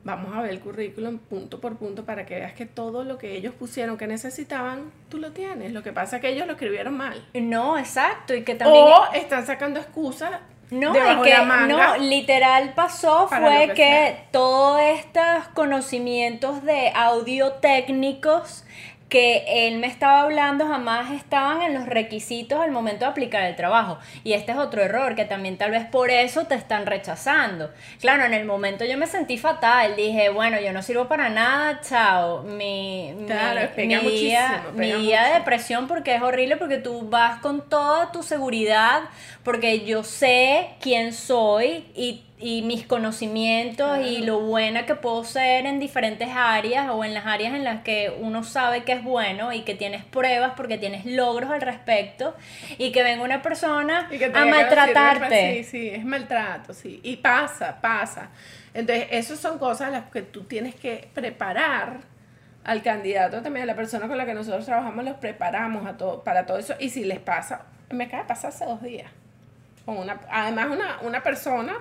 vamos a ver el currículum punto por punto para que veas que todo lo que ellos pusieron que necesitaban, tú lo tienes. Lo que pasa es que ellos lo escribieron mal. No, exacto, y que también... O están sacando excusas. No, y que no, literal pasó fue que, que todos estos conocimientos de audio técnicos que él me estaba hablando jamás estaban en los requisitos al momento de aplicar el trabajo. Y este es otro error, que también tal vez por eso te están rechazando. Claro, en el momento yo me sentí fatal, dije, bueno, yo no sirvo para nada, chao. Mi, claro, mi, mi día, mi día de depresión porque es horrible, porque tú vas con toda tu seguridad, porque yo sé quién soy y y mis conocimientos y lo buena que puedo ser en diferentes áreas o en las áreas en las que uno sabe que es bueno y que tienes pruebas porque tienes logros al respecto y que venga una persona a maltratarte. Sí, sí, es maltrato, sí. Y pasa, pasa. Entonces, esas son cosas las que tú tienes que preparar al candidato también, a la persona con la que nosotros trabajamos, los preparamos a todo, para todo eso. Y si les pasa, me acaba de pasar hace dos días. Con una, además, una, una persona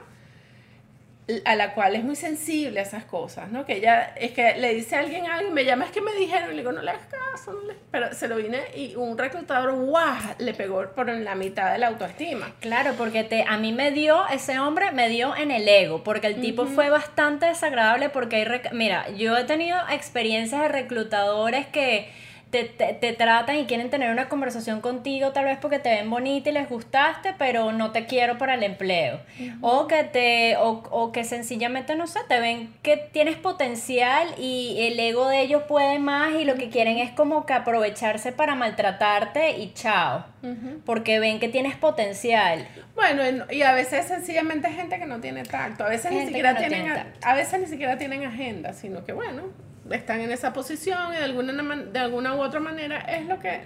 a la cual es muy sensible a esas cosas, ¿no? Que ella es que le dice a alguien algo y me llama, es que me dijeron, y le digo, no le hagas caso, no le... pero se lo vine y un reclutador, ¡guau! le pegó por en la mitad de la autoestima. Claro, porque te, a mí me dio, ese hombre me dio en el ego, porque el tipo fue bastante desagradable, porque hay, mira, yo he tenido experiencias de reclutadores que te, te, tratan y quieren tener una conversación contigo, tal vez porque te ven bonita y les gustaste, pero no te quiero para el empleo. O que te, o, o, que sencillamente, no sé, te ven que tienes potencial y el ego de ellos puede más y lo que quieren es como que aprovecharse para maltratarte y chao. Porque ven que tienes potencial. Bueno, y a veces sencillamente gente que no tiene tacto, a veces ni siquiera tienen, a veces ni siquiera tienen agenda, sino que bueno, están en esa posición y de alguna, de alguna u otra manera es lo que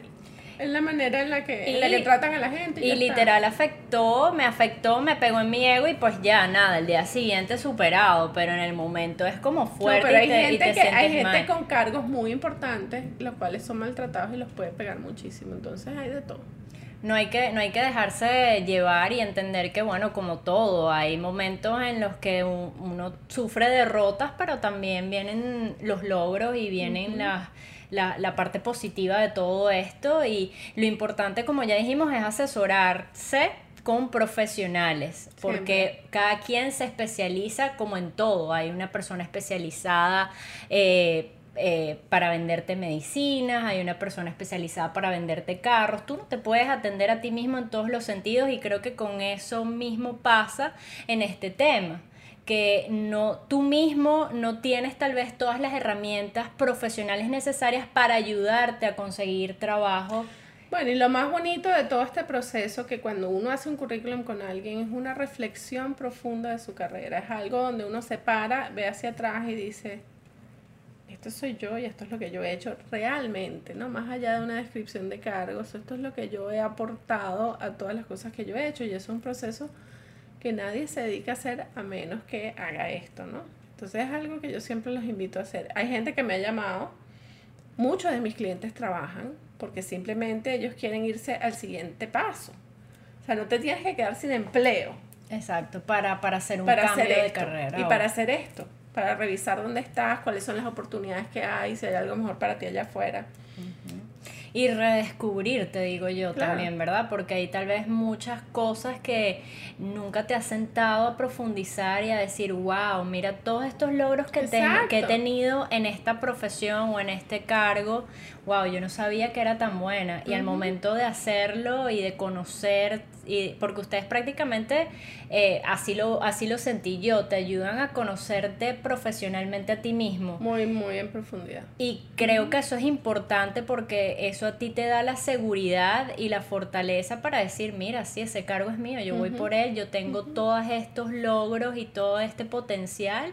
es la manera en la que, en la que tratan a la gente. Y, literal afectó, me afectó, me pegó en mi ego y pues ya nada, el día siguiente superado, pero en el momento es como fuerte. pero hay gente, que, hay gente con cargos muy importantes, los cuales son maltratados y los puede pegar muchísimo, entonces hay de todo no hay que, no hay que dejarse llevar y entender que, bueno, como todo, hay momentos en los que uno sufre derrotas, pero también vienen los logros y vienen la, la, parte positiva de todo esto. Y lo importante, como ya dijimos, es asesorarse con profesionales, porque cada quien se especializa como en todo. Hay una persona especializada. Eh, eh, para venderte medicinas, hay una persona especializada para venderte carros, tú no te puedes atender a ti mismo en todos los sentidos y creo que con eso mismo pasa en este tema que no tú mismo no tienes tal vez todas las herramientas profesionales necesarias para ayudarte a conseguir trabajo. Bueno, y lo más bonito de todo este proceso que cuando uno hace un currículum con alguien es una reflexión profunda de su carrera, es algo donde uno se para, ve hacia atrás y dice, esto soy yo y esto es lo que yo he hecho realmente, ¿no? Más allá de una descripción de cargos, esto es lo que yo he aportado a todas las cosas que yo he hecho y es un proceso que nadie se dedica a hacer a menos que haga esto, ¿no? Entonces es algo que yo siempre los invito a hacer. Hay gente que me ha llamado, muchos de mis clientes trabajan porque simplemente ellos quieren irse al siguiente paso. O sea, no te tienes que quedar sin empleo. Exacto, para, para hacer un cambio de carrera. Y para hacer esto para revisar dónde estás, cuáles son las oportunidades que hay, si hay algo mejor para ti allá afuera. Y redescubrir, te digo yo también, ¿verdad? Porque hay tal vez muchas cosas que nunca te has sentado a profundizar y a decir, wow, mira todos estos logros que, que he tenido en esta profesión o en este cargo, wow, yo no sabía que era tan buena. Y al momento de hacerlo y de conocer y porque ustedes prácticamente eh, así, lo, así lo sentí yo, te ayudan a conocerte profesionalmente a ti mismo. Muy, muy en profundidad. Y creo que eso es importante porque eso a ti te da la seguridad y la fortaleza para decir, mira, sí, ese cargo es mío, yo voy por él, yo tengo todos estos logros y todo este potencial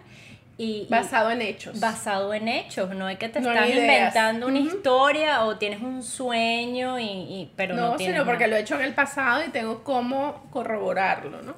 y, basado en hechos. Basado en hechos, no es que te estás inventando una historia o tienes un sueño, y, y pero no, no sino porque lo he hecho en el pasado y tengo cómo corroborarlo, ¿no?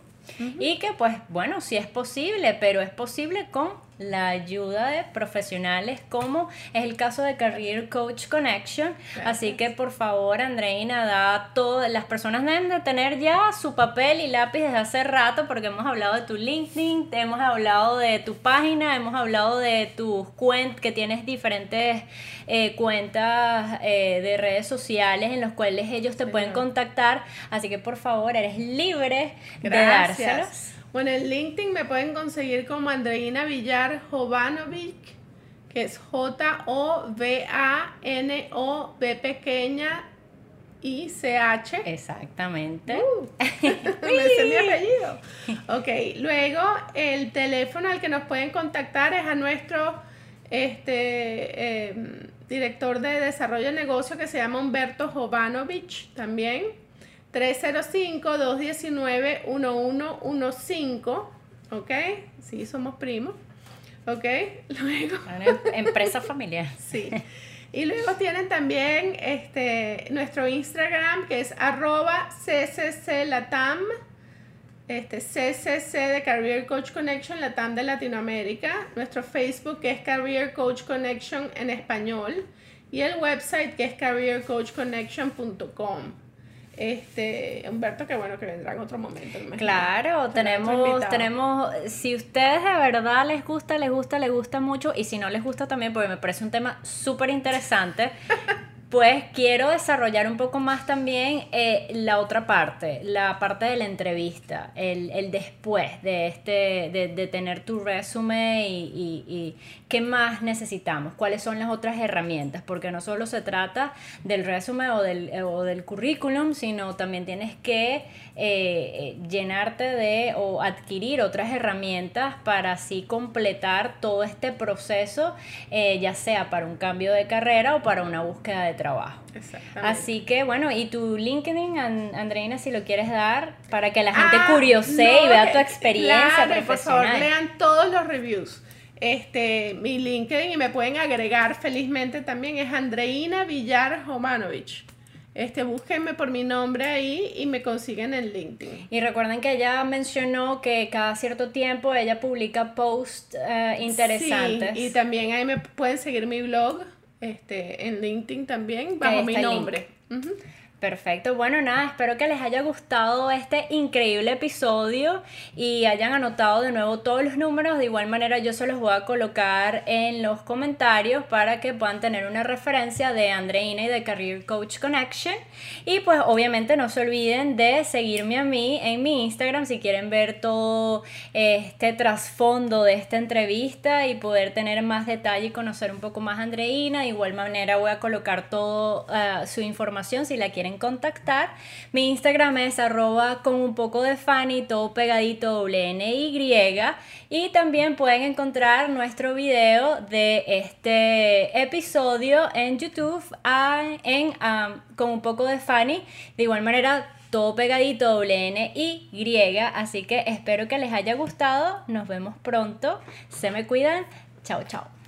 Y que pues bueno, sí es posible, pero es posible con la ayuda de profesionales como es el caso de Career Coach Connection. Así que por favor, Andreina, da todas las personas deben de tener ya su papel y lápiz desde hace rato porque hemos hablado de tu LinkedIn, hemos hablado de tu página, hemos hablado de tus cuentas, que tienes diferentes eh, cuentas eh, de redes sociales en los cuales ellos te pueden contactar. Así que por favor, eres libre de dárselos. Bueno, en LinkedIn me pueden conseguir como Andreina Villar Jovanovic, que es J-O-V-A-N-O-B pequeña I-C-H. Exactamente. Uh, me mi apellido. Ok, luego el teléfono al que nos pueden contactar es a nuestro este, em, director de desarrollo de negocio que se llama Humberto Jovanovic también 305-219-1115, ¿ok? Sí, somos primos, ¿ok? Luego... empresa familiar. sí. Y luego tienen también este, nuestro Instagram que es arroba ccclatam, este, CCC de Career Coach Connection, Latam de Latinoamérica, nuestro Facebook que es Career Coach Connection en español y el website que es careercoachconnection.com este Humberto que bueno que vendrá en otro momento claro tenemos tenemos si ustedes de verdad les gusta les gusta les gusta mucho y si no les gusta también porque me parece un tema súper interesante pues quiero desarrollar un poco más también eh, la otra parte, la parte de la entrevista, el, el después de, este, de, de, tener tu resumen y, y, y, qué más necesitamos, cuáles son las otras herramientas, porque no solo se trata del resumen o del, o del currículum, sino también tienes que eh, eh, llenarte de o adquirir otras herramientas para así completar todo este proceso, ya sea para un cambio de carrera o para una búsqueda de trabajo. Así que bueno, y tu LinkedIn, Andreina, si lo quieres dar, para que la gente ah, curiosee y vea tu experiencia claro, Por favor, lean todos los reviews. Este, mi LinkedIn y me pueden agregar felizmente también es Andreina Villar Jomanovich. Este, búsquenme por mi nombre ahí y me consiguen en LinkedIn. Y recuerden que ella mencionó que cada cierto tiempo ella publica posts eh, interesantes. Sí, y también ahí me pueden seguir mi blog este, en LinkedIn también, bajo mi nombre. Perfecto, bueno nada, espero que les haya gustado este increíble episodio y hayan anotado de nuevo todos los números, de igual manera yo se los voy a colocar en los comentarios para que puedan tener una referencia de Andreina y de Career Coach Connection. Y pues obviamente no se olviden de seguirme a mí en mi Instagram si quieren ver todo este trasfondo de esta entrevista y poder tener más detalle y conocer un poco más a Andreina, de igual manera voy a colocar toda ah, su información si la quieren contactar. Mi Instagram es arroba con un poco de Fanny, todo pegadito WNY. Y también pueden encontrar nuestro video de este episodio en YouTube en con un poco de Fanny. De igual manera, todo pegadito WNY. Así que espero que les haya gustado. Nos vemos pronto. Se me cuidan. Chao, chao.